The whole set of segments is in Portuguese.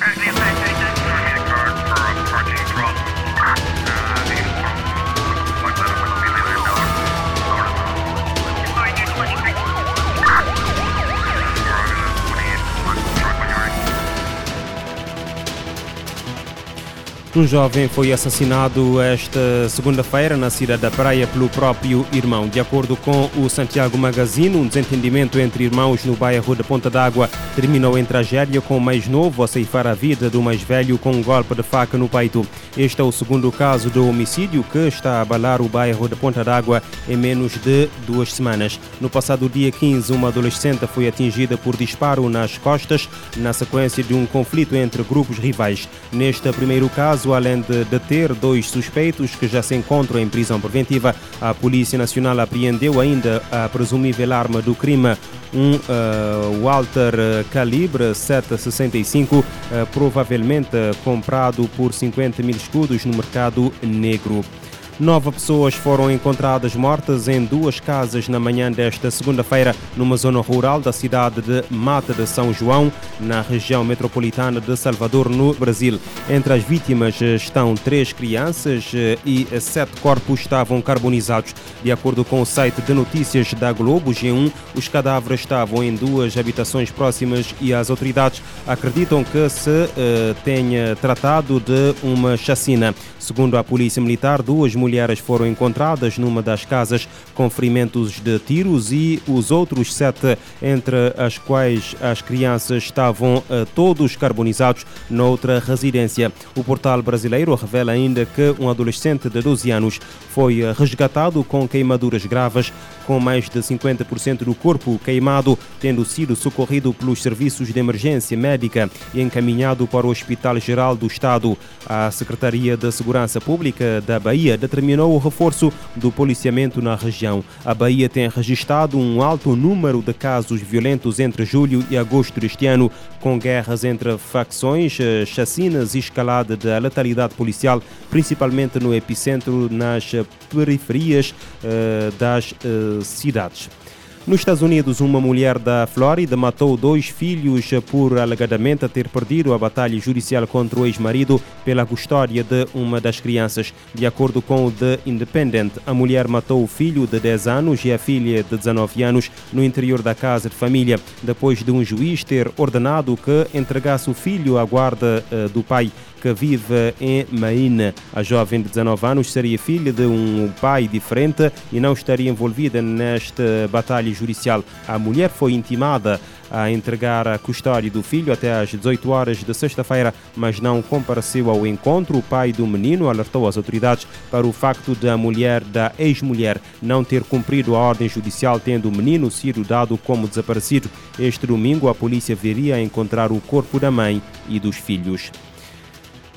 Roger. Um jovem foi assassinado esta segunda-feira na cidade da Praia pelo próprio irmão. De acordo com o Santiago Magazine, um desentendimento entre irmãos no bairro da Ponta d'Água terminou em tragédia com o mais novo a ceifar a vida do mais velho com um golpe de faca no peito. Este é o segundo caso de homicídio que está a abalar o bairro da Ponta d'Água em menos de duas semanas. No passado dia 15, uma adolescente foi atingida por disparo nas costas na sequência de um conflito entre grupos rivais. Neste primeiro caso, caso, além de deter dois suspeitos que já se encontram em prisão preventiva, a Polícia Nacional apreendeu ainda a presumível arma do crime, um uh, Walter calibre 765, uh, provavelmente comprado por 50 mil escudos no mercado negro. Nove pessoas foram encontradas mortas em duas casas na manhã desta segunda-feira, numa zona rural da cidade de Mata de São João, na região metropolitana de Salvador, no Brasil. Entre as vítimas estão três crianças eh, e sete corpos estavam carbonizados. De acordo com o site de notícias da Globo G1, os cadáveres estavam em duas habitações próximas e as autoridades acreditam que se uh, tenha tratado de uma chacina. Segundo a Polícia Militar, duas mulheres foram encontradas numa das casas com ferimentos de tiros e os outros sete, entre as quais as crianças estavam uh, todos carbonizados noutra residência. O portal brasileiro revela ainda que um adolescente de 12 anos foi eh, resgatado com queimaduras graves, com mais de 50% do corpo queimado, tendo sido socorrido pelos serviços de emergência médica e encaminhado para o Hospital Geral do Estado. A Secretaria de Segurança Pública da Bahia determinou o reforço do policiamento na região. A Bahia tem registrado um alto número de casos violentos entre julho e agosto deste ano, com guerras entre facções, eh, chacinas e escalada da letalidade policial, principalmente no epicentro nas periferias uh, das uh, cidades. Nos Estados Unidos, uma mulher da Flórida matou dois filhos por alegadamente ter perdido a batalha judicial contra o ex-marido pela custódia de uma das crianças. De acordo com o The Independent, a mulher matou o filho de 10 anos e a filha de 19 anos no interior da casa de família, depois de um juiz ter ordenado que entregasse o filho à guarda uh, do pai que vive em Maine. A jovem de 19 anos seria filha de um pai diferente e não estaria envolvida nesta batalha judicial. A mulher foi intimada a entregar a custódia do filho até às 18 horas de sexta-feira, mas não compareceu ao encontro. O pai do menino alertou as autoridades para o facto de a mulher da ex-mulher não ter cumprido a ordem judicial, tendo o menino sido dado como desaparecido. Este domingo, a polícia viria encontrar o corpo da mãe e dos filhos.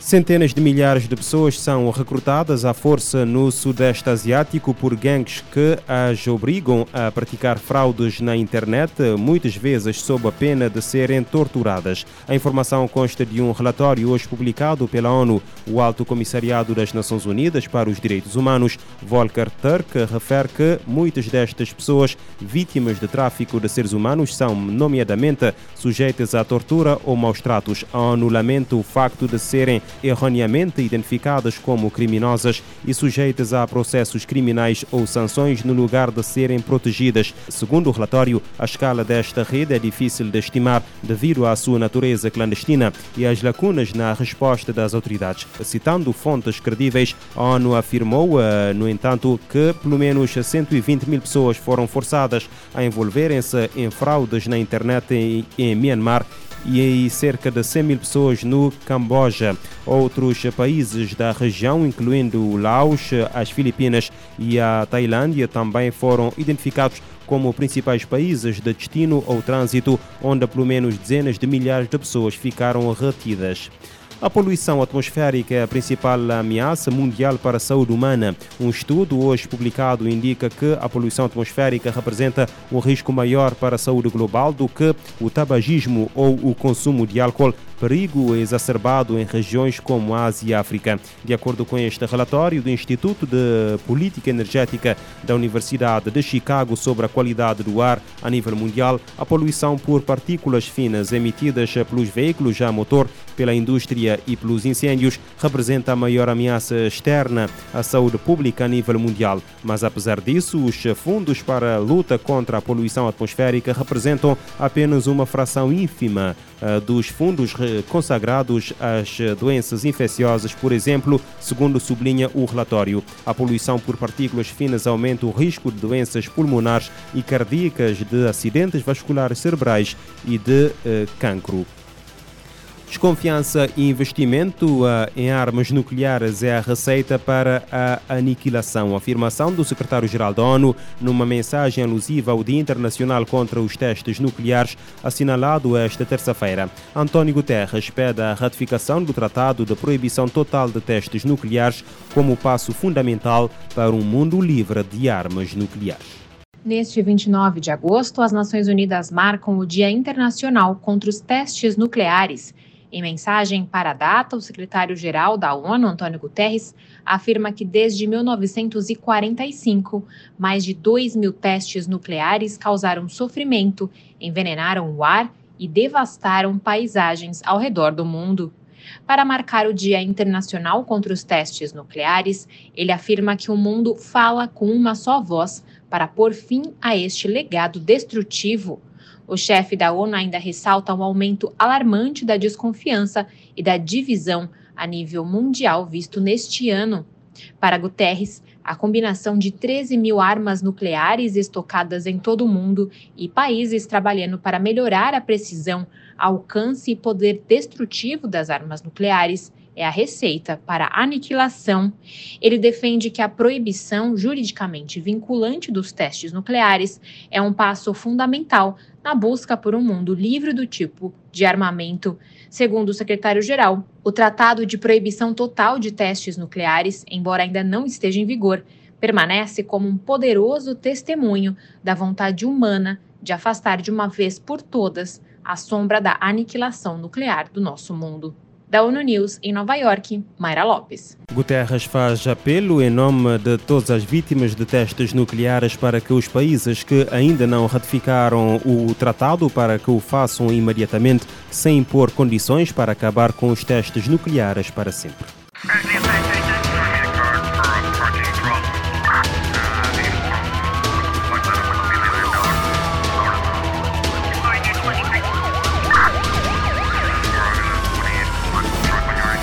Centenas de milhares de pessoas são recrutadas à força no Sudeste Asiático por gangues que as obrigam a praticar fraudes na internet, muitas vezes sob a pena de serem torturadas. A informação consta de um relatório hoje publicado pela ONU. O Alto Comissariado das Nações Unidas para os Direitos Humanos, Volker Turk, refere que muitas destas pessoas vítimas de tráfico de seres humanos são, nomeadamente, sujeitas à tortura ou maus tratos. A ONU lamenta o facto de serem erroneamente identificadas como criminosas e sujeitas a processos criminais ou sanções no lugar de serem protegidas. Segundo o relatório, a escala desta rede é difícil de estimar devido à sua natureza clandestina e às lacunas na resposta das autoridades. Citando fontes credíveis, a ONU afirmou, eh, no entanto, que pelo menos 120 mil pessoas foram forçadas a envolverem-se em fraudes na internet em, em Myanmar e cerca de 100 mil pessoas no Camboja. Outros países da região, incluindo Laos, as Filipinas e a Tailândia, também foram identificados como principais países de destino ou trânsito, onde pelo menos dezenas de milhares de pessoas ficaram retidas. A poluição atmosférica é a principal ameaça mundial para a saúde humana. Um estudo hoje publicado indica que a poluição atmosférica representa um risco maior para a saúde global do que o tabagismo ou o consumo de álcool perigo exacerbado em regiões como Ásia e África. De acordo com este relatório do Instituto de Política Energética da Universidade de Chicago sobre a qualidade do ar a nível mundial, a poluição por partículas finas emitidas pelos veículos a motor, pela indústria e pelos incêndios representa a maior ameaça externa à saúde pública a nível mundial. Mas apesar disso, os fundos para a luta contra a poluição atmosférica representam apenas uma fração ínfima uh, dos fundos consagrados às doenças infecciosas, por exemplo, segundo sublinha o relatório. A poluição por partículas finas aumenta o risco de doenças pulmonares e cardíacas, de acidentes vasculares cerebrais e de uh, cancro. Desconfiança e investimento uh, em armas nucleares é a receita para a aniquilação. Afirmação do secretário-geral da ONU numa mensagem alusiva ao Dia Internacional contra os Testes Nucleares, assinalado esta terça-feira. António Guterres pede a ratificação do Tratado de Proibição Total de Testes Nucleares como passo fundamental para um mundo livre de armas nucleares. Neste 29 de agosto, as Nações Unidas marcam o Dia Internacional contra os Testes Nucleares. Em mensagem para a data, o secretário-geral da ONU, Antônio Guterres, afirma que desde 1945, mais de 2 mil testes nucleares causaram sofrimento, envenenaram o ar e devastaram paisagens ao redor do mundo. Para marcar o Dia Internacional contra os Testes Nucleares, ele afirma que o mundo fala com uma só voz para pôr fim a este legado destrutivo o chefe da ONU ainda ressalta um aumento alarmante da desconfiança e da divisão a nível mundial visto neste ano. Para Guterres, a combinação de 13 mil armas nucleares estocadas em todo o mundo e países trabalhando para melhorar a precisão, alcance e poder destrutivo das armas nucleares é a receita para a aniquilação. Ele defende que a proibição juridicamente vinculante dos testes nucleares é um passo fundamental na busca por um mundo livre do tipo de armamento. Segundo o secretário-geral, o Tratado de Proibição Total de Testes Nucleares, embora ainda não esteja em vigor, permanece como um poderoso testemunho da vontade humana de afastar de uma vez por todas a sombra da aniquilação nuclear do nosso mundo da ONU News em Nova York, Mayra Lopes. Guterres faz apelo em nome de todas as vítimas de testes nucleares para que os países que ainda não ratificaram o tratado para que o façam imediatamente, sem impor condições para acabar com os testes nucleares para sempre.